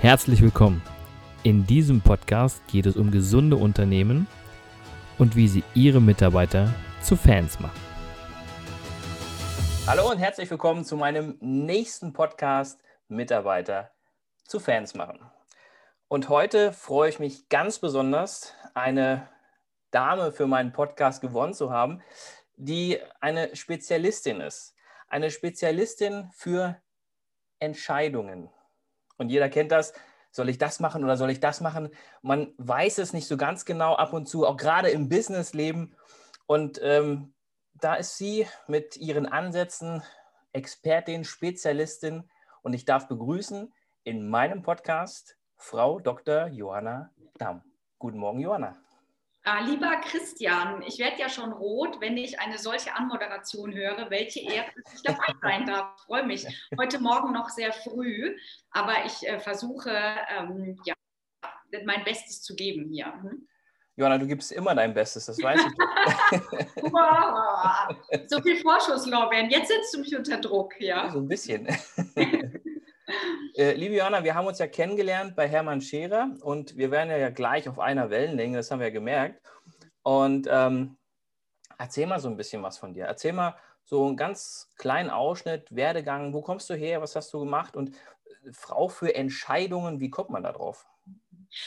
Herzlich willkommen. In diesem Podcast geht es um gesunde Unternehmen und wie sie ihre Mitarbeiter zu Fans machen. Hallo und herzlich willkommen zu meinem nächsten Podcast Mitarbeiter zu Fans machen. Und heute freue ich mich ganz besonders, eine Dame für meinen Podcast gewonnen zu haben, die eine Spezialistin ist. Eine Spezialistin für Entscheidungen. Und jeder kennt das. Soll ich das machen oder soll ich das machen? Man weiß es nicht so ganz genau ab und zu, auch gerade im Businessleben. Und ähm, da ist sie mit ihren Ansätzen Expertin, Spezialistin. Und ich darf begrüßen in meinem Podcast Frau Dr. Johanna Damm. Guten Morgen, Johanna. Ah, lieber Christian, ich werde ja schon rot, wenn ich eine solche Anmoderation höre. Welche Ehre, dass ich dabei sein darf. Ich freue mich. Heute Morgen noch sehr früh, aber ich äh, versuche, ähm, ja, mein Bestes zu geben hier. Hm? Johanna, du gibst immer dein Bestes, das weiß ich. wow, so viel Vorschusslorbeeren. Jetzt setzt du mich unter Druck, ja? So ein bisschen. Äh, liebe Johanna, wir haben uns ja kennengelernt bei Hermann Scherer und wir werden ja gleich auf einer Wellenlänge, das haben wir ja gemerkt. Und ähm, erzähl mal so ein bisschen was von dir. Erzähl mal so einen ganz kleinen Ausschnitt, Werdegang, wo kommst du her, was hast du gemacht und äh, Frau für Entscheidungen, wie kommt man da drauf?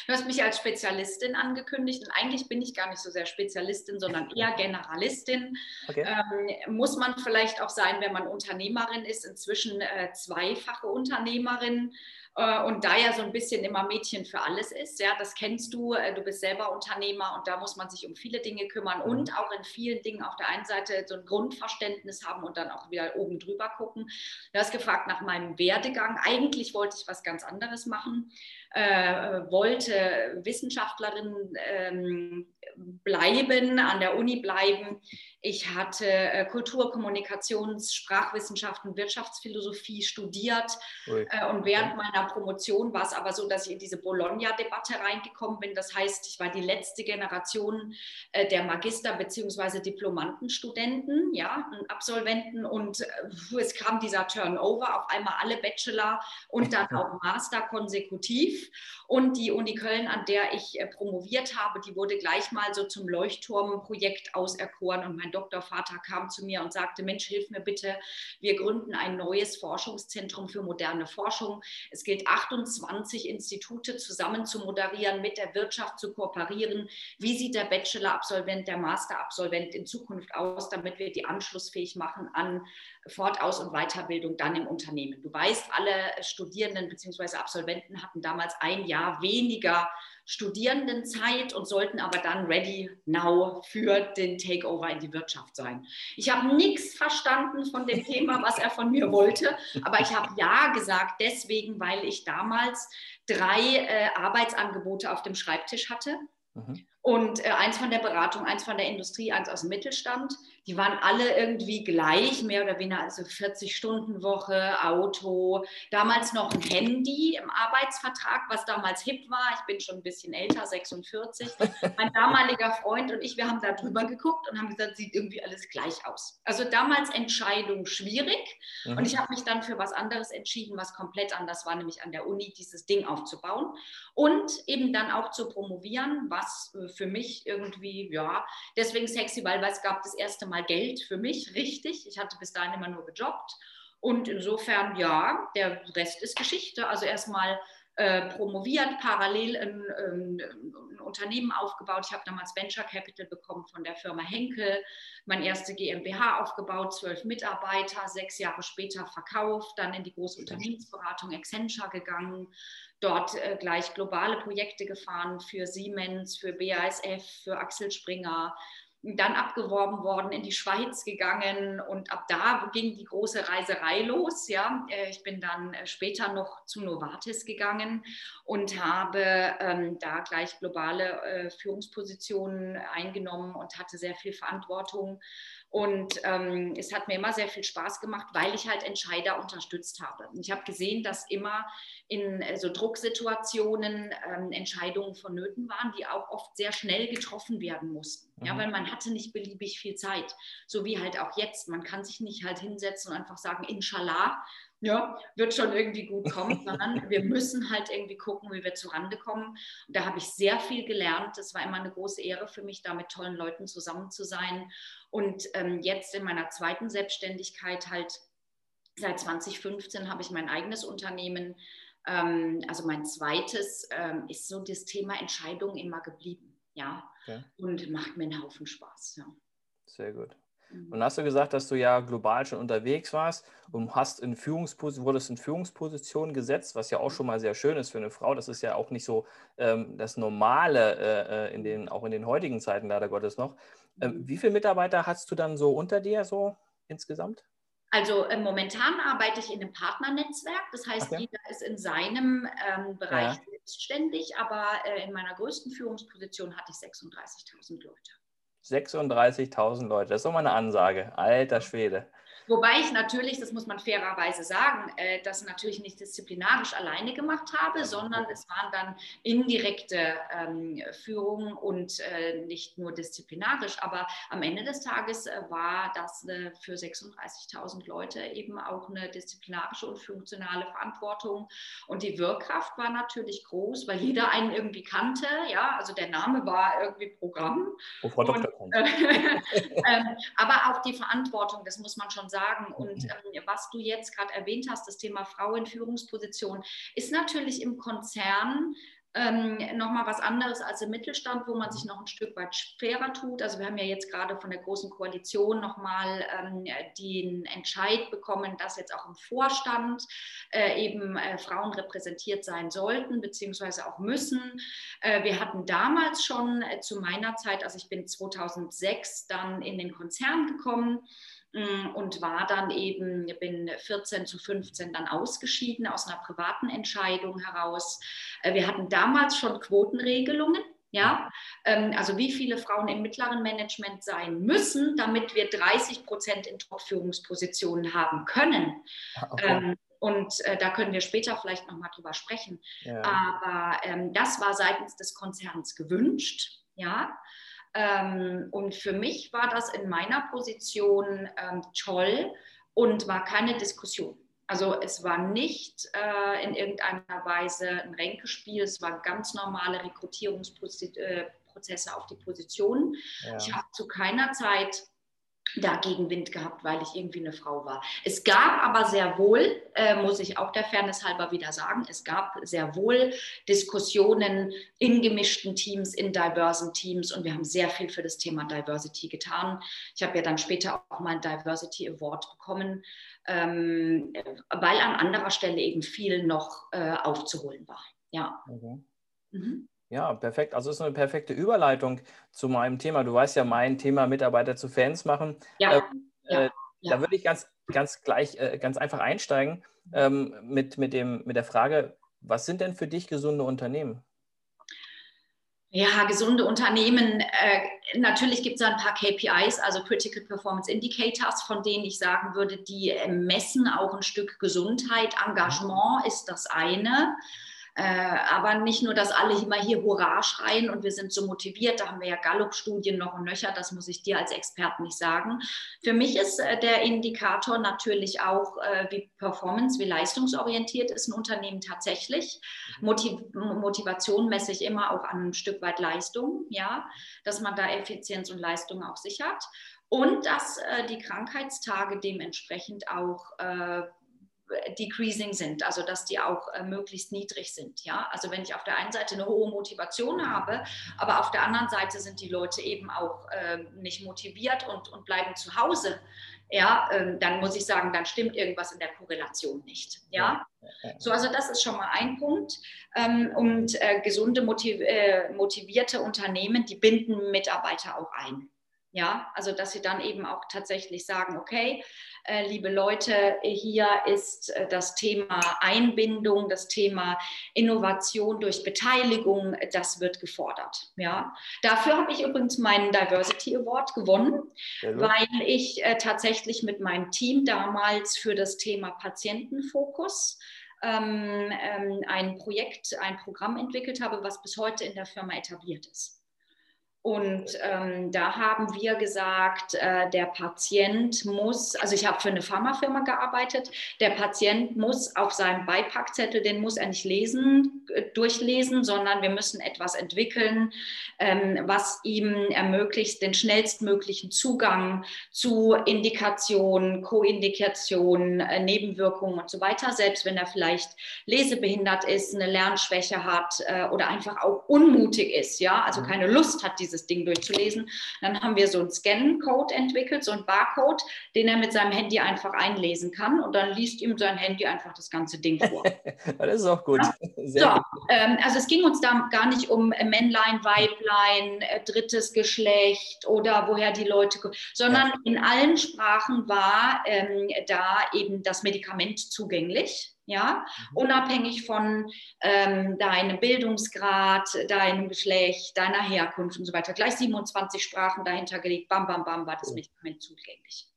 Du hast mich als Spezialistin angekündigt und eigentlich bin ich gar nicht so sehr Spezialistin, sondern eher Generalistin. Okay. Ähm, muss man vielleicht auch sein, wenn man Unternehmerin ist, inzwischen äh, zweifache Unternehmerin und da ja so ein bisschen immer Mädchen für alles ist. Ja, das kennst du. Äh, du bist selber Unternehmer und da muss man sich um viele Dinge kümmern mhm. und auch in vielen Dingen auf der einen Seite so ein Grundverständnis haben und dann auch wieder oben drüber gucken. Du hast gefragt nach meinem Werdegang. Eigentlich wollte ich was ganz anderes machen äh, wollte Wissenschaftlerin ähm, bleiben, an der Uni bleiben. Ich hatte äh, Kultur, Kommunikations, Sprachwissenschaften, Wirtschaftsphilosophie studiert. Äh, und während meiner Promotion war es aber so, dass ich in diese Bologna-Debatte reingekommen bin. Das heißt, ich war die letzte Generation äh, der Magister- bzw. Diplomantenstudenten, ja, Absolventen. Und äh, es kam dieser Turnover, auf einmal alle Bachelor und dann auch Master konsekutiv. Und die Uni Köln, an der ich äh, promoviert habe, die wurde gleich mal so zum Leuchtturmprojekt auserkoren. Und mein Doktorvater kam zu mir und sagte, Mensch, hilf mir bitte, wir gründen ein neues Forschungszentrum für moderne Forschung. Es gilt 28 Institute zusammen zu moderieren, mit der Wirtschaft zu kooperieren. Wie sieht der Bachelor-Absolvent, der Master-Absolvent in Zukunft aus, damit wir die anschlussfähig machen an Fortaus- und Weiterbildung dann im Unternehmen. Du weißt, alle Studierenden bzw. Absolventen hatten damals ein Jahr weniger Studierendenzeit und sollten aber dann ready now für den Takeover in die Wirtschaft sein. Ich habe nichts verstanden von dem Thema, was er von mir wollte, aber ich habe ja gesagt, deswegen, weil ich damals drei äh, Arbeitsangebote auf dem Schreibtisch hatte. Mhm. Und äh, eins von der Beratung, eins von der Industrie, eins aus dem Mittelstand. Die waren alle irgendwie gleich, mehr oder weniger, also 40-Stunden-Woche, Auto, damals noch ein Handy im Arbeitsvertrag, was damals hip war. Ich bin schon ein bisschen älter, 46. Mein damaliger Freund und ich, wir haben da drüber geguckt und haben gesagt, sieht irgendwie alles gleich aus. Also damals Entscheidung schwierig. Mhm. Und ich habe mich dann für was anderes entschieden, was komplett anders war, nämlich an der Uni dieses Ding aufzubauen und eben dann auch zu promovieren, was für mich irgendwie, ja, deswegen sexy, weil es gab das erste Mal Geld für mich, richtig. Ich hatte bis dahin immer nur gejobbt. Und insofern, ja, der Rest ist Geschichte. Also erstmal äh, promoviert, parallel ein, ein, ein, Unternehmen aufgebaut. Ich habe damals Venture Capital bekommen von der Firma Henkel, mein erste GmbH aufgebaut, zwölf Mitarbeiter, sechs Jahre später verkauft, dann in die große Unternehmensberatung Accenture gegangen, dort äh, gleich globale Projekte gefahren für Siemens, für BASF, für Axel Springer, dann abgeworben worden, in die Schweiz gegangen und ab da ging die große Reiserei los. Ja, äh, ich bin dann äh, später noch zu Novartis gegangen und habe ähm, da gleich globale äh, Führungspositionen eingenommen und hatte sehr viel Verantwortung und ähm, es hat mir immer sehr viel Spaß gemacht, weil ich halt Entscheider unterstützt habe. Ich habe gesehen, dass immer in äh, so Drucksituationen ähm, Entscheidungen vonnöten waren, die auch oft sehr schnell getroffen werden mussten. Mhm. Ja, weil man hatte nicht beliebig viel Zeit. So wie halt auch jetzt. Man kann sich nicht halt hinsetzen und einfach sagen, inshallah, ja, wird schon irgendwie gut kommen, sondern wir müssen halt irgendwie gucken, wie wir zurande kommen. Und da habe ich sehr viel gelernt. Es war immer eine große Ehre für mich, da mit tollen Leuten zusammen zu sein. Und ähm, jetzt in meiner zweiten Selbstständigkeit halt seit 2015 habe ich mein eigenes Unternehmen. Ähm, also mein zweites ähm, ist so das Thema Entscheidungen immer geblieben. Ja, okay. und macht mir einen Haufen Spaß. Ja. Sehr gut. Und hast du gesagt, dass du ja global schon unterwegs warst und hast in Führungsposition, wurdest in Führungspositionen gesetzt, was ja auch schon mal sehr schön ist für eine Frau. Das ist ja auch nicht so ähm, das Normale, äh, äh in den, auch in den heutigen Zeiten leider Gottes noch. Ähm, mhm. wie viele Mitarbeiter hast du dann so unter dir so insgesamt? Also äh, momentan arbeite ich in einem Partnernetzwerk. Das heißt, okay. jeder ist in seinem ähm, Bereich ja. selbstständig, aber äh, in meiner größten Führungsposition hatte ich 36.000 Leute. 36.000 Leute, das ist doch mal eine Ansage. Alter Schwede. Wobei ich natürlich, das muss man fairerweise sagen, äh, das natürlich nicht disziplinarisch alleine gemacht habe, sondern es waren dann indirekte ähm, Führungen und äh, nicht nur disziplinarisch. Aber am Ende des Tages äh, war das äh, für 36.000 Leute eben auch eine disziplinarische und funktionale Verantwortung. Und die Wirkkraft war natürlich groß, weil jeder einen irgendwie kannte. Ja, also der Name war irgendwie Programm. Oh, Frau Dr. Und, äh, ähm, aber auch die Verantwortung, das muss man schon sagen. Und mhm. ähm, was du jetzt gerade erwähnt hast, das Thema Frau in Führungsposition, ist natürlich im Konzern ähm, nochmal was anderes als im Mittelstand, wo man sich noch ein Stück weit schwerer tut. Also wir haben ja jetzt gerade von der Großen Koalition nochmal ähm, den Entscheid bekommen, dass jetzt auch im Vorstand äh, eben äh, Frauen repräsentiert sein sollten, beziehungsweise auch müssen. Äh, wir hatten damals schon äh, zu meiner Zeit, also ich bin 2006 dann in den Konzern gekommen, Mm, und war dann eben, bin 14 zu 15 dann ausgeschieden aus einer privaten Entscheidung heraus. Äh, wir hatten damals schon Quotenregelungen. Ja, ähm, also wie viele Frauen im mittleren Management sein müssen, damit wir 30 Prozent in Top-Führungspositionen haben können. Ah, okay. Ähm, und äh, da können wir später vielleicht nochmal drüber sprechen. Ja. Aber ähm, das war seitens des Konzerns gewünscht. Ja, ähm, und für mich war das in meiner Position ähm, toll und war keine Diskussion. Also es war nicht äh, in irgendeiner Weise ein Ränkespiel, es waren ganz normale Rekrutierungsprozesse äh, auf die Positionen. Ja. Ich habe zu keiner Zeit da Gegenwind gehabt, weil ich irgendwie eine Frau war. Es gab aber sehr wohl, äh, muss ich auch der Fairness halber wieder sagen, es gab sehr wohl Diskussionen in gemischten Teams, in diversen Teams und wir haben sehr viel für das Thema Diversity getan. Ich habe ja dann später auch mal einen Diversity Award bekommen, ähm, weil an anderer Stelle eben viel noch äh, aufzuholen war. Ja. Okay. Mhm. Ja, perfekt. Also es ist eine perfekte Überleitung zu meinem Thema. Du weißt ja, mein Thema Mitarbeiter zu Fans machen. Ja. Ähm, äh, ja. Da würde ich ganz, ganz gleich, äh, ganz einfach einsteigen ähm, mit, mit, dem, mit der Frage, was sind denn für dich gesunde Unternehmen? Ja, gesunde Unternehmen. Äh, natürlich gibt es ein paar KPIs, also Critical Performance Indicators, von denen ich sagen würde, die messen auch ein Stück Gesundheit. Engagement ist das eine. Äh, aber nicht nur, dass alle immer hier Hurra schreien und wir sind so motiviert, da haben wir ja Gallup-Studien noch und nöcher, das muss ich dir als Experten nicht sagen. Für mich ist äh, der Indikator natürlich auch, äh, wie performance, wie leistungsorientiert ist ein Unternehmen tatsächlich. Mhm. Motiv Motivation messe ich immer auch an ein Stück weit Leistung, ja, dass man da Effizienz und Leistung auch sichert und dass äh, die Krankheitstage dementsprechend auch äh, decreasing sind, also dass die auch äh, möglichst niedrig sind. Ja? Also wenn ich auf der einen Seite eine hohe Motivation habe, aber auf der anderen Seite sind die Leute eben auch äh, nicht motiviert und, und bleiben zu Hause, ja, äh, dann muss ich sagen, dann stimmt irgendwas in der Korrelation nicht. Ja, so also das ist schon mal ein Punkt. Ähm, und äh, gesunde, motiv äh, motivierte Unternehmen, die binden Mitarbeiter auch ein. Ja, also dass sie dann eben auch tatsächlich sagen, okay, äh, liebe Leute, hier ist äh, das Thema Einbindung, das Thema Innovation durch Beteiligung, das wird gefordert. Ja, dafür habe ich übrigens meinen Diversity Award gewonnen, weil ich äh, tatsächlich mit meinem Team damals für das Thema Patientenfokus ähm, ähm, ein Projekt, ein Programm entwickelt habe, was bis heute in der Firma etabliert ist. Und ähm, da haben wir gesagt, äh, der Patient muss, also ich habe für eine Pharmafirma gearbeitet, der Patient muss auf seinem Beipackzettel, den muss er nicht lesen, äh, durchlesen, sondern wir müssen etwas entwickeln, ähm, was ihm ermöglicht, den schnellstmöglichen Zugang zu Indikationen, Koindikationen, äh, Nebenwirkungen und so weiter, selbst wenn er vielleicht lesebehindert ist, eine Lernschwäche hat äh, oder einfach auch unmutig ist, ja, also mhm. keine Lust hat, diese dieses Ding durchzulesen. Dann haben wir so einen Scan-Code entwickelt, so einen Barcode, den er mit seinem Handy einfach einlesen kann und dann liest ihm sein Handy einfach das ganze Ding vor. das ist auch gut. Ja? so, gut. Ähm, also es ging uns da gar nicht um Männlein, Weiblein, äh, drittes Geschlecht oder woher die Leute kommen, sondern ja. in allen Sprachen war ähm, da eben das Medikament zugänglich ja, mhm. unabhängig von ähm, deinem Bildungsgrad, deinem Geschlecht, deiner Herkunft und so weiter. Gleich 27 Sprachen dahinter gelegt, bam, bam, bam, war das oh. Medikament zugänglich.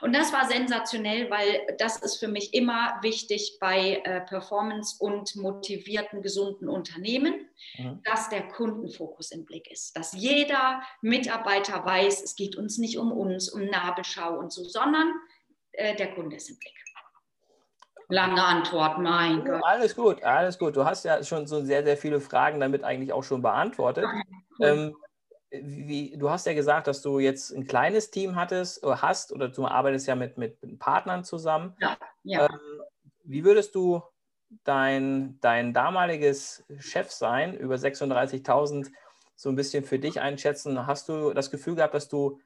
Und das war sensationell, weil das ist für mich immer wichtig bei äh, Performance und motivierten, gesunden Unternehmen, mhm. dass der Kundenfokus im Blick ist. Dass jeder Mitarbeiter weiß, es geht uns nicht um uns, um Nabelschau und so, sondern äh, der Kunde ist im Blick. Lange Antwort, mein Gott. Alles gut, alles gut. Du hast ja schon so sehr, sehr viele Fragen damit eigentlich auch schon beantwortet. Ähm, wie, du hast ja gesagt, dass du jetzt ein kleines Team hattest, oder hast oder du arbeitest ja mit, mit Partnern zusammen. Ja, ja. Ähm, wie würdest du dein, dein damaliges Chefsein über 36.000 so ein bisschen für dich einschätzen? Hast du das Gefühl gehabt, dass du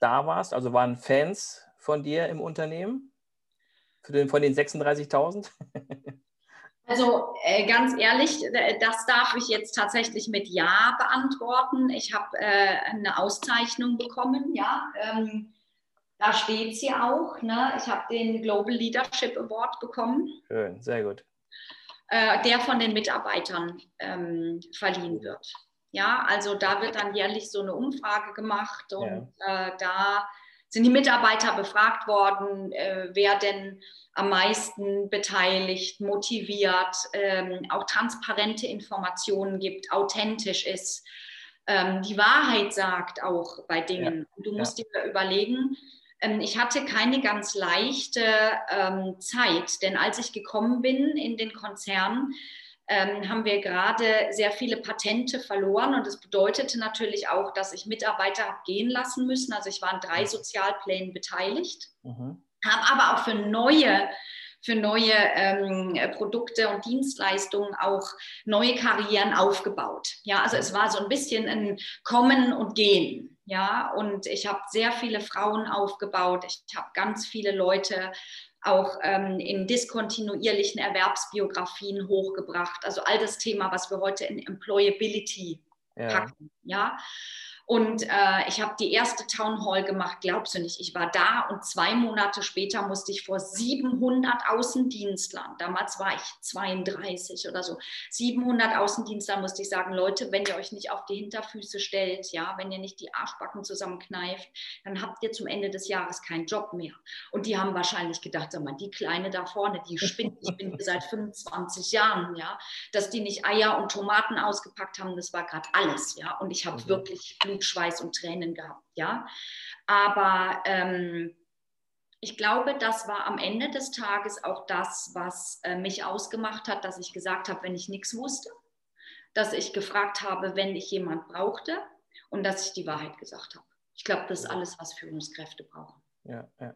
da warst? Also waren Fans von dir im Unternehmen? Den, von den 36.000? Also äh, ganz ehrlich, das darf ich jetzt tatsächlich mit Ja beantworten. Ich habe äh, eine Auszeichnung bekommen, ja. Ähm, da steht sie auch. Ne? Ich habe den Global Leadership Award bekommen. Schön, sehr gut. Äh, der von den Mitarbeitern ähm, verliehen wird. Ja, also da wird dann jährlich so eine Umfrage gemacht und ja. Äh, da sind die Mitarbeiter befragt worden, äh, wer denn am meisten beteiligt, motiviert, ähm, auch transparente Informationen gibt, authentisch ist, ähm, die Wahrheit sagt auch bei Dingen. Ja. Du musst ja. dir überlegen, ähm, ich hatte keine ganz leichte ähm, Zeit, denn als ich gekommen bin in den Konzern, ähm, haben wir gerade sehr viele Patente verloren und das bedeutete natürlich auch, dass ich Mitarbeiter habe gehen lassen müssen. Also ich war an drei Sozialplänen beteiligt, mhm. habe aber auch für neue für neue ähm, Produkte und Dienstleistungen auch neue Karrieren aufgebaut. Ja, also es war so ein bisschen ein Kommen und Gehen. Ja, und ich habe sehr viele Frauen aufgebaut. Ich habe ganz viele Leute auch ähm, in diskontinuierlichen Erwerbsbiografien hochgebracht. Also all das Thema, was wir heute in Employability ja. packen. Ja. Und äh, ich habe die erste Town Hall gemacht, glaubst du nicht. Ich war da und zwei Monate später musste ich vor 700 Außendienstlern, damals war ich 32 oder so, 700 Außendienstlern musste ich sagen, Leute, wenn ihr euch nicht auf die Hinterfüße stellt, ja, wenn ihr nicht die Arschbacken zusammenkneift, dann habt ihr zum Ende des Jahres keinen Job mehr. Und die haben wahrscheinlich gedacht, sag mal, die Kleine da vorne, die spinnt, ich bin hier seit 25 Jahren, ja, dass die nicht Eier und Tomaten ausgepackt haben, das war gerade alles, ja. Und ich habe mhm. wirklich Blut Schweiß und Tränen gehabt, ja. Aber ähm, ich glaube, das war am Ende des Tages auch das, was äh, mich ausgemacht hat, dass ich gesagt habe, wenn ich nichts wusste, dass ich gefragt habe, wenn ich jemand brauchte und dass ich die Wahrheit gesagt habe. Ich glaube, das ist alles, was Führungskräfte brauchen. Ja, ja.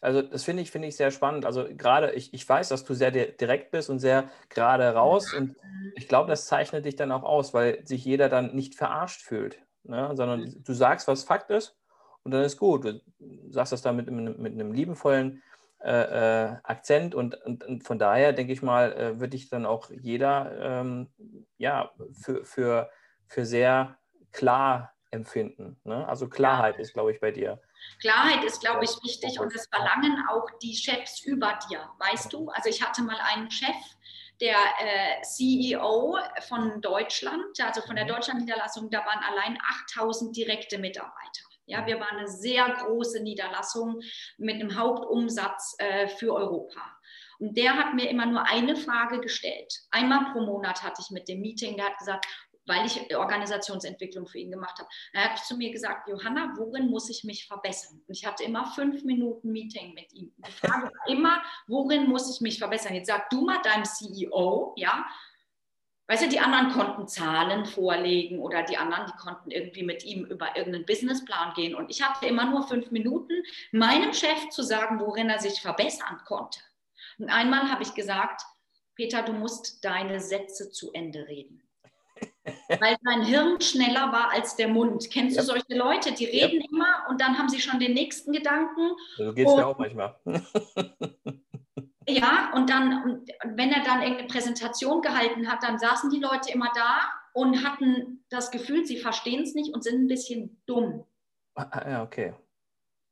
Also das finde ich, finde ich sehr spannend. Also gerade, ich, ich weiß, dass du sehr direkt bist und sehr gerade raus. Und ich glaube, das zeichnet dich dann auch aus, weil sich jeder dann nicht verarscht fühlt ne? sondern du sagst, was Fakt ist und dann ist gut. Du sagst das dann mit, mit einem liebenvollen äh, äh, Akzent und, und, und, von daher denke ich mal, äh, würde ich dann auch jeder ähm, ja, für, für, für sehr klar empfinden. Ne? Also Klarheit ja. ist, glaube ich, bei dir. Klarheit ist, glaube ich, wichtig und das verlangen auch die Chefs über dir, weißt du? Also ich hatte mal einen Chef, der äh, CEO von Deutschland, also von der mhm. Deutschland-Niederlassung, da waren allein 8000 direkte Mitarbeiter. Ja, wir waren eine sehr große Niederlassung mit einem Hauptumsatz äh, für Europa. Und der hat mir immer nur eine Frage gestellt. Einmal pro Monat hatte ich mit dem Meeting, der hat gesagt, weil ich Organisationsentwicklung für ihn gemacht habe. Er hat zu mir gesagt, Johanna, worin muss ich mich verbessern? Und ich hatte immer fünf Minuten Meeting mit ihm. Die Frage war immer, worin muss ich mich verbessern? Jetzt sag du mal deinem CEO, ja, Weißt du, die anderen konnten Zahlen vorlegen oder die anderen, die konnten irgendwie mit ihm über irgendeinen Businessplan gehen. Und ich hatte immer nur fünf Minuten, meinem Chef zu sagen, worin er sich verbessern konnte. Und einmal habe ich gesagt, Peter, du musst deine Sätze zu Ende reden. Weil sein Hirn schneller war als der Mund. Kennst ja. du solche Leute, die reden ja. immer und dann haben sie schon den nächsten Gedanken. So geht es mir auch manchmal. Ja, und dann, wenn er dann irgendeine Präsentation gehalten hat, dann saßen die Leute immer da und hatten das Gefühl, sie verstehen es nicht und sind ein bisschen dumm. Ah, ja, okay.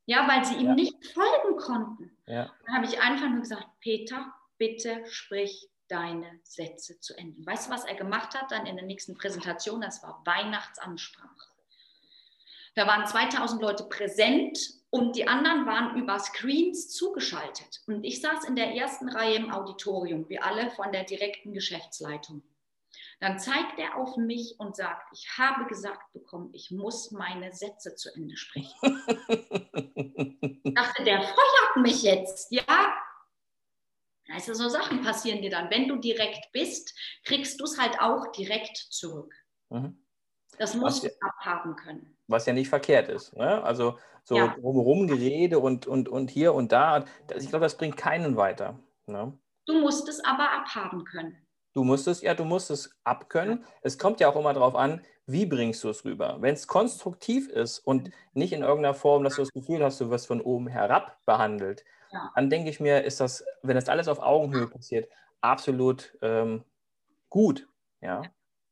Ja, weil sie ihm ja. nicht folgen konnten. Ja. Dann habe ich einfach nur gesagt, Peter, bitte sprich deine Sätze zu Ende. Weißt du, was er gemacht hat dann in der nächsten Präsentation? Das war Weihnachtsansprache. Da waren 2000 Leute präsent und die anderen waren über Screens zugeschaltet. Und ich saß in der ersten Reihe im Auditorium, wie alle von der direkten Geschäftsleitung. Dann zeigt er auf mich und sagt, ich habe gesagt bekommen, ich muss meine Sätze zu Ende sprechen. ich dachte, der feuert mich jetzt, ja? Also so Sachen passieren dir dann. Wenn du direkt bist, kriegst du es halt auch direkt zurück. Mhm. Das musst du abhaben können. Was ja nicht verkehrt ist. Ne? Also so ja. drumherum Gerede und, und, und hier und da. Ich glaube, das bringt keinen weiter. Ne? Du musst es aber abhaben können. Du musst es, ja, du musst es abkönnen. Es kommt ja auch immer darauf an, wie bringst du es rüber. Wenn es konstruktiv ist und nicht in irgendeiner Form, dass du das Gefühl hast, du wirst von oben herab behandelt, ja. dann denke ich mir, ist das, wenn das alles auf Augenhöhe passiert, absolut ähm, gut. Ja.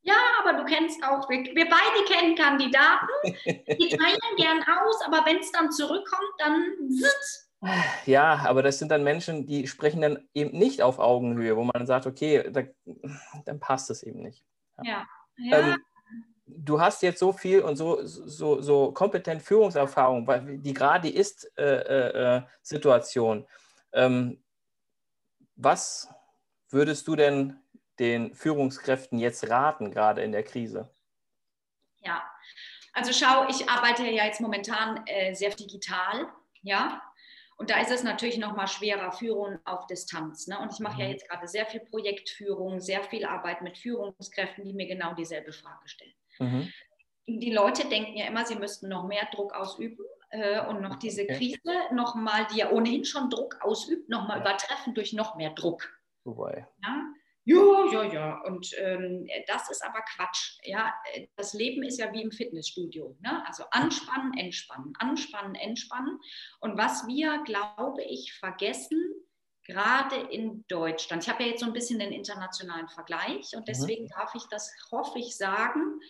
Ja, aber du kennst auch, wir, wir beide kennen Kandidaten, die teilen gern aus, aber wenn es dann zurückkommt, dann sitzt. Ja, aber das sind dann Menschen, die sprechen dann eben nicht auf Augenhöhe, wo man sagt, okay, da, dann passt es eben nicht. Ja. ja. Ähm, du hast jetzt so viel und so, so, so kompetent Führungserfahrung, weil die gerade ist äh, äh, äh, Situation. Ähm, was würdest du denn den Führungskräften jetzt raten, gerade in der Krise? Ja, also schau, ich arbeite ja jetzt momentan äh, sehr digital, ja. Und da ist es natürlich noch mal schwerer, Führung auf Distanz. Ne? Und ich mache mhm. ja jetzt gerade sehr viel Projektführung, sehr viel Arbeit mit Führungskräften, die mir genau dieselbe Frage stellen. Mhm. Die Leute denken ja immer, sie müssten noch mehr Druck ausüben äh, und noch diese okay. Krise noch mal, die ja ohnehin schon Druck ausübt, noch mal ja. übertreffen durch noch mehr Druck. Wobei. Ja? Ja, ja, ja. Und ähm, das ist aber Quatsch. Ja, das Leben ist ja wie im Fitnessstudio. Ne? Also anspannen, entspannen, anspannen, entspannen. Und was wir, glaube ich, vergessen, gerade in Deutschland. Ich habe ja jetzt so ein bisschen den internationalen Vergleich und mhm. deswegen mhm. darf ich das, hoffe ich, sagen.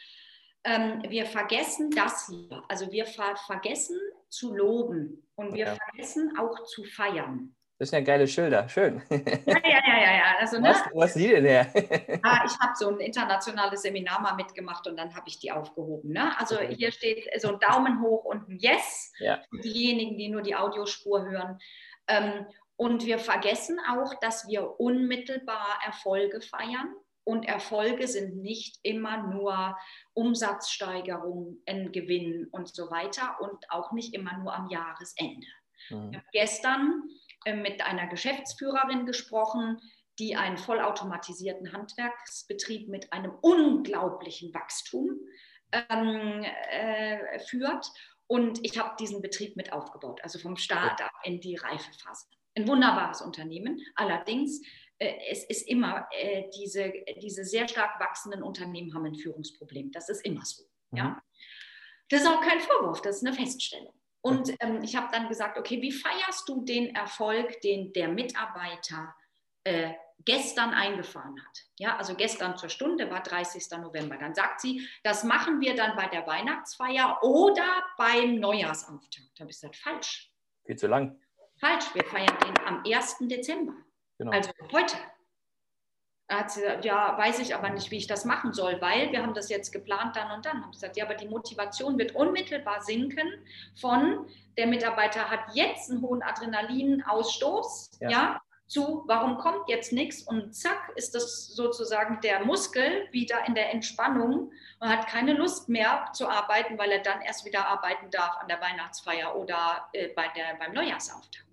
Ähm, wir vergessen das hier. Also wir ver vergessen zu loben und wir okay. vergessen auch zu feiern. Das sind ja geile Schilder, schön. Ja, ja, ja, ja. Also, ne? was, was die denn her? ah, ich habe so ein internationales Seminar mal mitgemacht und dann habe ich die aufgehoben. Ne? Also hier steht so ein Daumen hoch und ein Yes ja. für diejenigen, die nur die Audiospur hören. Ähm, und wir vergessen auch, dass wir unmittelbar Erfolge feiern. Und Erfolge sind nicht immer nur Umsatzsteigerungen, Gewinn und so weiter und auch nicht immer nur am Jahresende. Mhm. Gestern äh, mit einer Geschäftsführerin gesprochen, die einen vollautomatisierten Handwerksbetrieb mit einem unglaublichen Wachstum ähm, äh, führt. Und ich habe diesen Betrieb mit aufgebaut, also vom Start in die Reifephase. Ein wunderbares Unternehmen. Allerdings, es ist immer, äh, diese, diese sehr stark wachsenden Unternehmen haben ein Führungsproblem. Das ist immer so. Mhm. Ja? Das ist auch kein Vorwurf, das ist eine Feststellung. Und ähm, ich habe dann gesagt, okay, wie feierst du den Erfolg, den der Mitarbeiter äh, gestern eingefahren hat? Ja, also gestern zur Stunde war 30. November. Dann sagt sie, das machen wir dann bei der Weihnachtsfeier oder beim Neujahrsauftakt. Da habe ich gesagt, falsch. Viel zu lang. Falsch, wir feiern den am 1. Dezember. Genau. Also heute. Da hat sie gesagt, ja, weiß ich aber nicht, wie ich das machen soll, weil wir haben das jetzt geplant dann und dann. Haben gesagt, ja, aber die Motivation wird unmittelbar sinken von, der Mitarbeiter hat jetzt einen hohen Adrenalinausstoß, ja. ja. zu, warum kommt jetzt nichts und zack ist das sozusagen der Muskel wieder in der Entspannung und hat keine Lust mehr zu arbeiten, weil er dann erst wieder arbeiten darf an der Weihnachtsfeier oder äh, bei der, beim Neujahrsauftakt.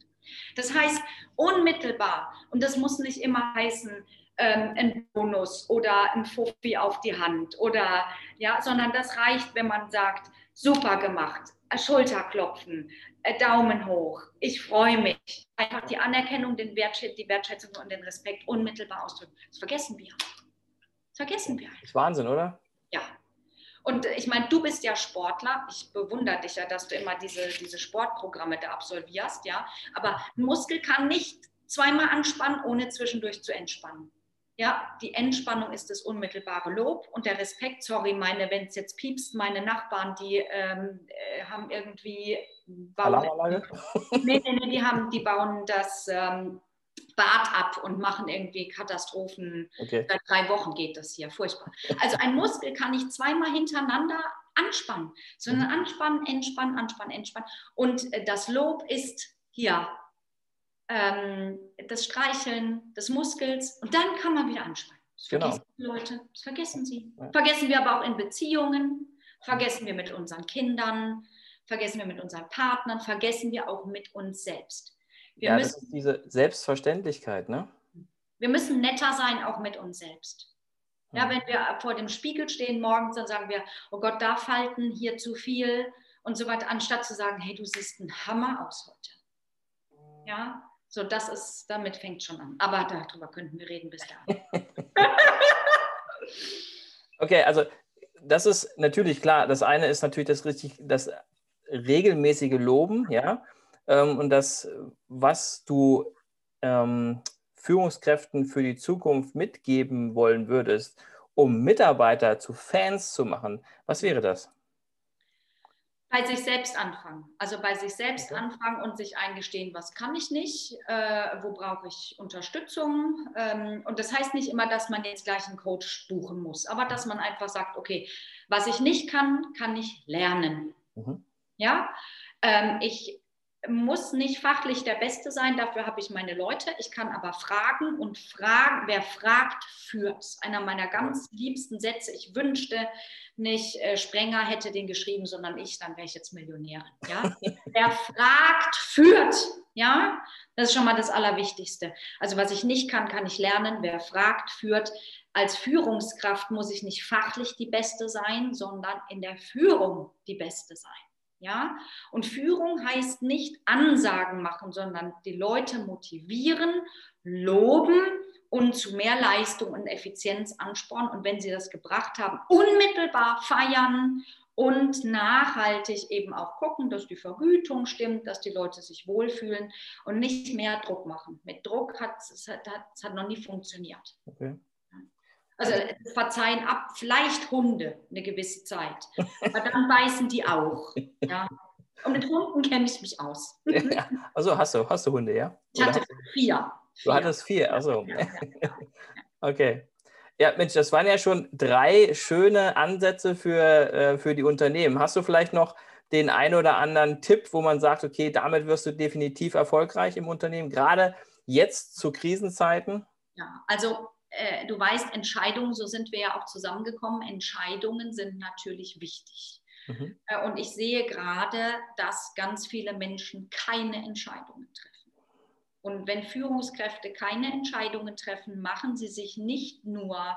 Das heißt, unmittelbar, und das muss nicht immer heißen, ähm, ein Bonus oder ein Fuffi auf die Hand oder ja, sondern das reicht, wenn man sagt, super gemacht, Schulterklopfen, äh, Daumen hoch, ich freue mich. Einfach die Anerkennung, den Wertschätzung, die Wertschätzung und den Respekt unmittelbar ausdrücken. Das vergessen wir. Das vergessen wir. Das ist Wahnsinn, oder? Ja. Und ich meine, du bist ja Sportler. Ich bewundere dich ja, dass du immer diese, diese Sportprogramme da absolvierst, ja. Aber ein Muskel kann nicht zweimal anspannen, ohne zwischendurch zu entspannen. Ja, die Entspannung ist das unmittelbare Lob und der Respekt. Sorry, meine, wenn es jetzt piepst, meine Nachbarn, die ähm, äh, haben irgendwie bauen, nee, nee, nee, die haben, die bauen das ähm, Bad ab und machen irgendwie Katastrophen. Okay. Seit drei Wochen geht das hier, furchtbar. Also ein Muskel kann ich zweimal hintereinander anspannen, sondern mhm. anspannen, entspannen, anspannen, entspannen. Und äh, das Lob ist hier ähm, das Streicheln des Muskels und dann kann man wieder anspannen. Das genau. vergessen die Leute, das vergessen sie. Vergessen wir aber auch in Beziehungen, vergessen wir mit unseren Kindern, vergessen wir mit unseren Partnern, vergessen wir auch mit uns selbst. Wir ja, müssen, das ist diese Selbstverständlichkeit, ne? Wir müssen netter sein, auch mit uns selbst. Ja, wenn wir vor dem Spiegel stehen morgens, dann sagen wir, oh Gott, da Falten, hier zu viel und so weiter, anstatt zu sagen, hey, du siehst ein Hammer aus heute. Ja, so, das ist, damit fängt schon an. Aber darüber könnten wir reden bis dahin. okay, also das ist natürlich klar. Das eine ist natürlich das richtig, das regelmäßige Loben, ja, ähm, und das, was du ähm, Führungskräften für die Zukunft mitgeben wollen würdest, um Mitarbeiter zu Fans zu machen. Was wäre das? Bei sich selbst anfangen. Also bei sich selbst anfangen und sich eingestehen, was kann ich nicht, äh, wo brauche ich Unterstützung. Ähm, und das heißt nicht immer, dass man jetzt gleich einen Coach buchen muss, aber dass man einfach sagt, okay, was ich nicht kann, kann ich lernen. Mhm. Ja, ähm, ich muss nicht fachlich der Beste sein, dafür habe ich meine Leute. Ich kann aber fragen und fragen, wer fragt, führt. Einer meiner ganz liebsten Sätze. Ich wünschte nicht, äh, Sprenger hätte den geschrieben, sondern ich, dann wäre ich jetzt Millionärin. Ja? wer fragt, führt. Ja, das ist schon mal das Allerwichtigste. Also was ich nicht kann, kann ich lernen. Wer fragt, führt. Als Führungskraft muss ich nicht fachlich die Beste sein, sondern in der Führung die Beste sein. Ja? Und Führung heißt nicht Ansagen machen, sondern die Leute motivieren, loben und zu mehr Leistung und Effizienz anspornen. Und wenn sie das gebracht haben, unmittelbar feiern und nachhaltig eben auch gucken, dass die Vergütung stimmt, dass die Leute sich wohlfühlen und nicht mehr Druck machen. Mit Druck hat es hat, hat noch nie funktioniert. Okay. Also verzeihen ab, vielleicht Hunde eine gewisse Zeit. Aber dann beißen die auch. Ja. Und mit Hunden kenne ich mich aus. Ja. Also hast du, hast du Hunde, ja? Ich hatte vier. Du hattest vier, also. Ja, ja, okay. Ja, Mensch, das waren ja schon drei schöne Ansätze für, äh, für die Unternehmen. Hast du vielleicht noch den einen oder anderen Tipp, wo man sagt, okay, damit wirst du definitiv erfolgreich im Unternehmen, gerade jetzt zu Krisenzeiten? Ja, also äh, du weißt, Entscheidungen, so sind wir ja auch zusammengekommen, Entscheidungen sind natürlich wichtig. Mhm. Äh, und ich sehe gerade, dass ganz viele Menschen keine Entscheidungen treffen. Und wenn Führungskräfte keine Entscheidungen treffen, machen sie sich nicht nur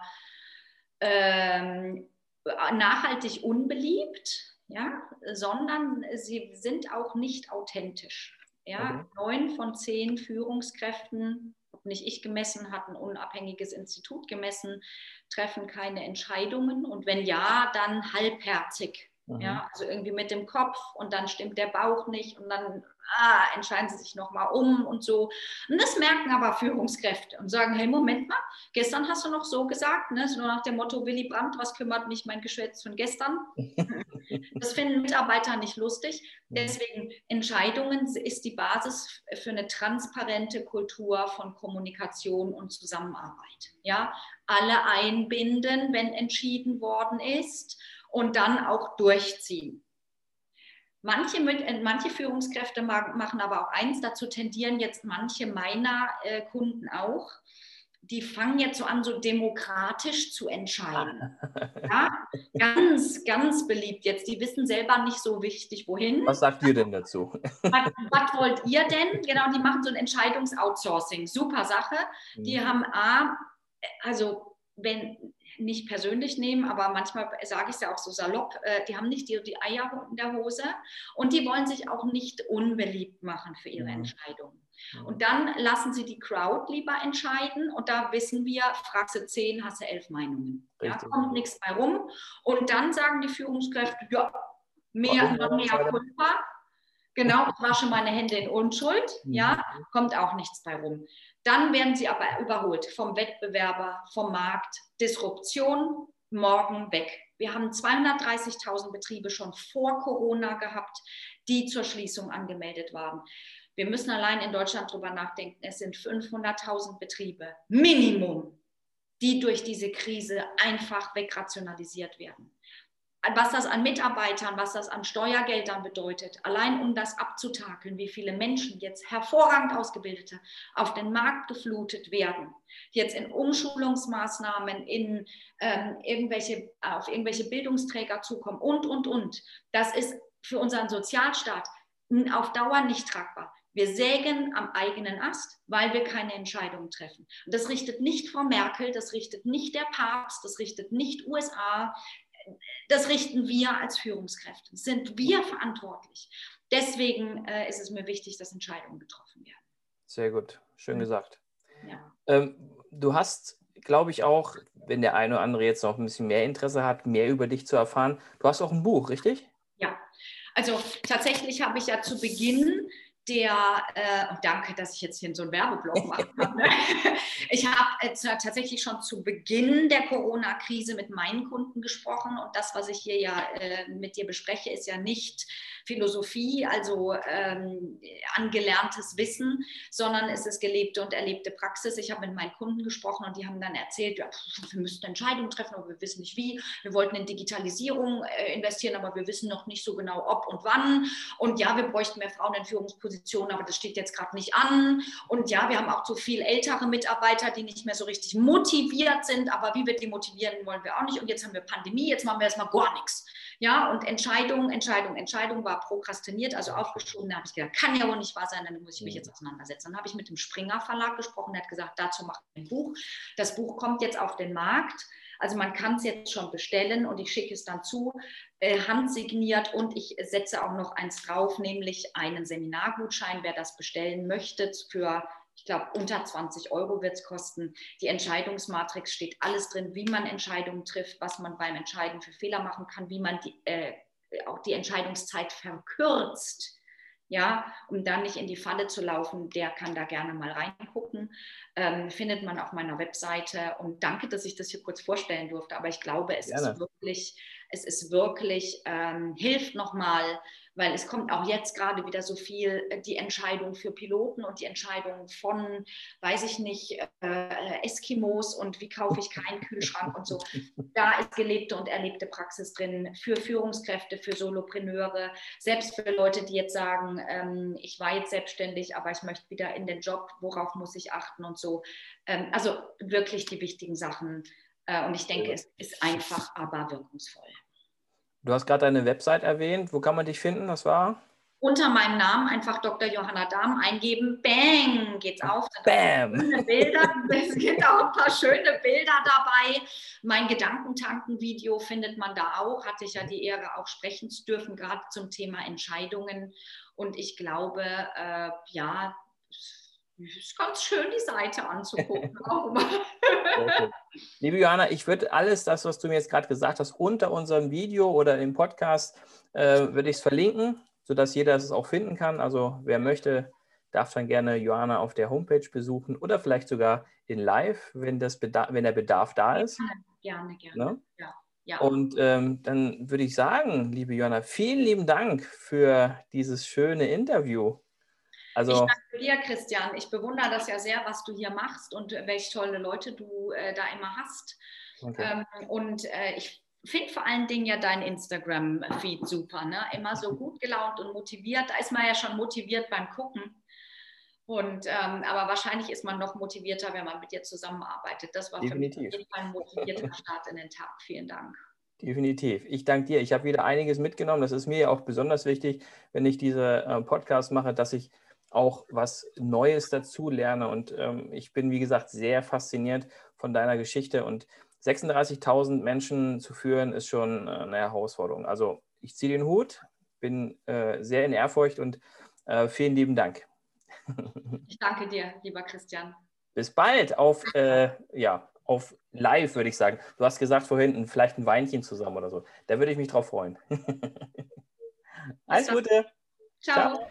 ähm, nachhaltig unbeliebt, ja, sondern sie sind auch nicht authentisch. Ja, mhm. Neun von zehn Führungskräften nicht ich gemessen, hat ein unabhängiges Institut gemessen, treffen keine Entscheidungen und wenn ja, dann halbherzig. Mhm. Ja, also irgendwie mit dem Kopf und dann stimmt der Bauch nicht und dann ah, entscheiden sie sich nochmal um und so. Und das merken aber Führungskräfte und sagen, hey, Moment mal, gestern hast du noch so gesagt, ne? so nach dem Motto Willy Brandt, was kümmert mich mein Geschwätz von gestern? das finden Mitarbeiter nicht lustig. Deswegen Entscheidungen ist die Basis für eine transparente Kultur von Kommunikation und Zusammenarbeit. Ja, alle einbinden, wenn entschieden worden ist und dann auch durchziehen. Manche, mit, äh, manche Führungskräfte machen aber auch eins, dazu tendieren jetzt manche meiner äh, Kunden auch, die fangen jetzt so an, so demokratisch zu entscheiden. Ja? Ganz, ganz beliebt jetzt. Die wissen selber nicht so wichtig, wohin. Was sagt ihr denn dazu? Was, was wollt ihr denn? Genau, die machen so ein Entscheidungsoutsourcing. Super Sache. Die mhm. haben A, also wenn nicht persönlich nehmen, aber manchmal sage ich es ja auch so salopp, äh, die haben nicht die, die, Eier in der Hose und die wollen sich auch nicht unbeliebt machen für ihre mhm. Entscheidungen. Und dann lassen sie die Crowd lieber entscheiden und da wissen wir, fragst du zehn, hast du elf Meinungen. Ja, kommt nichts bei rum. Und dann sagen die Führungskräfte, ja, mehr, noch mehr Kulpa. Genau, ich wasche meine Hände in Unschuld, mhm. ja, kommt auch nichts bei rum. Dann werden sie aber überholt vom Wettbewerber, vom Markt. Disruption, morgen weg. Wir haben 230.000 Betriebe schon vor Corona gehabt, die zur Schließung angemeldet waren. Wir müssen allein in Deutschland darüber nachdenken, es sind 500.000 Betriebe, Minimum, die durch diese Krise einfach wegrationalisiert werden. Was das an Mitarbeitern, was das an Steuergeldern bedeutet, allein um das abzutakeln, wie viele Menschen jetzt hervorragend ausgebildete auf den Markt geflutet werden, jetzt in Umschulungsmaßnahmen, in ähm, irgendwelche, auf irgendwelche Bildungsträger zukommen und, und, und. Das ist für unseren Sozialstaat auf Dauer nicht tragbar. Wir sägen am eigenen Ast, weil wir keine Entscheidungen treffen. Und das richtet nicht Frau Merkel, das richtet nicht der Papst, das richtet nicht USA, das richten wir als Führungskräfte. Sind wir verantwortlich. Deswegen äh, ist es mir wichtig, dass Entscheidungen getroffen werden. Sehr gut, schön gesagt. Ja. Ähm, du hast, glaube ich, auch, wenn der eine oder andere jetzt noch ein bisschen mehr Interesse hat, mehr über dich zu erfahren, du hast auch ein Buch, richtig? Ja, also tatsächlich habe ich ja zu Beginn der, äh, und danke, dass ich jetzt hier so einen Werbeblock mache. Ne? ich habe äh, tatsächlich schon zu Beginn der Corona-Krise mit meinen Kunden gesprochen und das, was ich hier ja äh, mit dir bespreche, ist ja nicht Philosophie, also ähm, angelerntes Wissen, sondern es ist gelebte und erlebte Praxis. Ich habe mit meinen Kunden gesprochen und die haben dann erzählt, ja, wir müssten Entscheidungen treffen, aber wir wissen nicht wie. Wir wollten in Digitalisierung äh, investieren, aber wir wissen noch nicht so genau, ob und wann. Und ja, wir bräuchten mehr Frauen in Führungspositionen, aber das steht jetzt gerade nicht an. Und ja, wir haben auch zu viel ältere Mitarbeiter, die nicht mehr so richtig motiviert sind, aber wie wir die motivieren, wollen wir auch nicht. Und jetzt haben wir Pandemie, jetzt machen wir erstmal gar nichts. Ja, und Entscheidung, Entscheidung, Entscheidung war prokrastiniert, also aufgeschoben. Da habe ich gedacht, kann ja wohl nicht wahr sein, dann muss ich mich mhm. jetzt auseinandersetzen. Dann habe ich mit dem Springer Verlag gesprochen, der hat gesagt, dazu mache ich ein Buch. Das Buch kommt jetzt auf den Markt. Also man kann es jetzt schon bestellen und ich schicke es dann zu, äh, handsigniert und ich setze auch noch eins drauf, nämlich einen Seminargutschein, wer das bestellen möchte für ich glaube, unter 20 Euro wird es kosten. Die Entscheidungsmatrix steht alles drin, wie man Entscheidungen trifft, was man beim Entscheiden für Fehler machen kann, wie man die, äh, auch die Entscheidungszeit verkürzt. Ja, um dann nicht in die Falle zu laufen, der kann da gerne mal reingucken. Ähm, findet man auf meiner Webseite. Und danke, dass ich das hier kurz vorstellen durfte. Aber ich glaube, es gerne. ist wirklich, es ist wirklich, ähm, hilft nochmal, weil es kommt auch jetzt gerade wieder so viel äh, die Entscheidung für Piloten und die Entscheidung von, weiß ich nicht, äh, Eskimos und wie kaufe ich keinen Kühlschrank und so. Da ist gelebte und erlebte Praxis drin für Führungskräfte, für Solopreneure, selbst für Leute, die jetzt sagen, ähm, ich war jetzt selbstständig, aber ich möchte wieder in den Job, worauf muss ich achten und so. Ähm, also wirklich die wichtigen Sachen. Äh, und ich denke, es ist einfach, aber wirkungsvoll. Du hast gerade deine Website erwähnt. Wo kann man dich finden? Das war? Unter meinem Namen einfach Dr. Johanna Dahm eingeben. Bang, geht's auf. Bam. Bilder. Es gibt auch ein paar schöne Bilder dabei. Mein Gedankentanken-Video findet man da auch. Hatte ich ja die Ehre, auch sprechen zu dürfen, gerade zum Thema Entscheidungen. Und ich glaube, äh, ja, ist ganz schön, die Seite anzugucken. Liebe Johanna, ich würde alles das, was du mir jetzt gerade gesagt hast, unter unserem Video oder im Podcast, äh, würde ich es verlinken, sodass jeder es auch finden kann. Also wer möchte, darf dann gerne Johanna auf der Homepage besuchen oder vielleicht sogar in Live, wenn, das Bedarf, wenn der Bedarf da ist. Gerne, gerne. Ne? Ja. Ja. Und ähm, dann würde ich sagen, liebe Johanna, vielen lieben Dank für dieses schöne Interview. Also, ich danke dir, Christian. Ich bewundere das ja sehr, was du hier machst und welche tolle Leute du äh, da immer hast. Okay. Ähm, und äh, ich finde vor allen Dingen ja dein Instagram-Feed super. Ne? Immer so gut gelaunt und motiviert. Da ist man ja schon motiviert beim Gucken. Und, ähm, aber wahrscheinlich ist man noch motivierter, wenn man mit dir zusammenarbeitet. Das war Definitiv. für mich auf jeden Fall ein motivierter Start in den Tag. Vielen Dank. Definitiv. Ich danke dir. Ich habe wieder einiges mitgenommen. Das ist mir ja auch besonders wichtig, wenn ich diese äh, Podcasts mache, dass ich auch was Neues dazu lerne. Und ähm, ich bin, wie gesagt, sehr fasziniert von deiner Geschichte. Und 36.000 Menschen zu führen, ist schon äh, eine Herausforderung. Also ich ziehe den Hut, bin äh, sehr in Ehrfurcht und äh, vielen lieben Dank. Ich danke dir, lieber Christian. Bis bald auf, äh, ja, auf live, würde ich sagen. Du hast gesagt vorhin, vielleicht ein Weinchen zusammen oder so. Da würde ich mich drauf freuen. Alles Gute. Ciao. Ciao.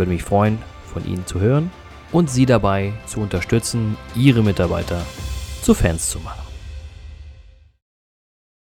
Würde mich freuen, von Ihnen zu hören und Sie dabei zu unterstützen, Ihre Mitarbeiter zu Fans zu machen.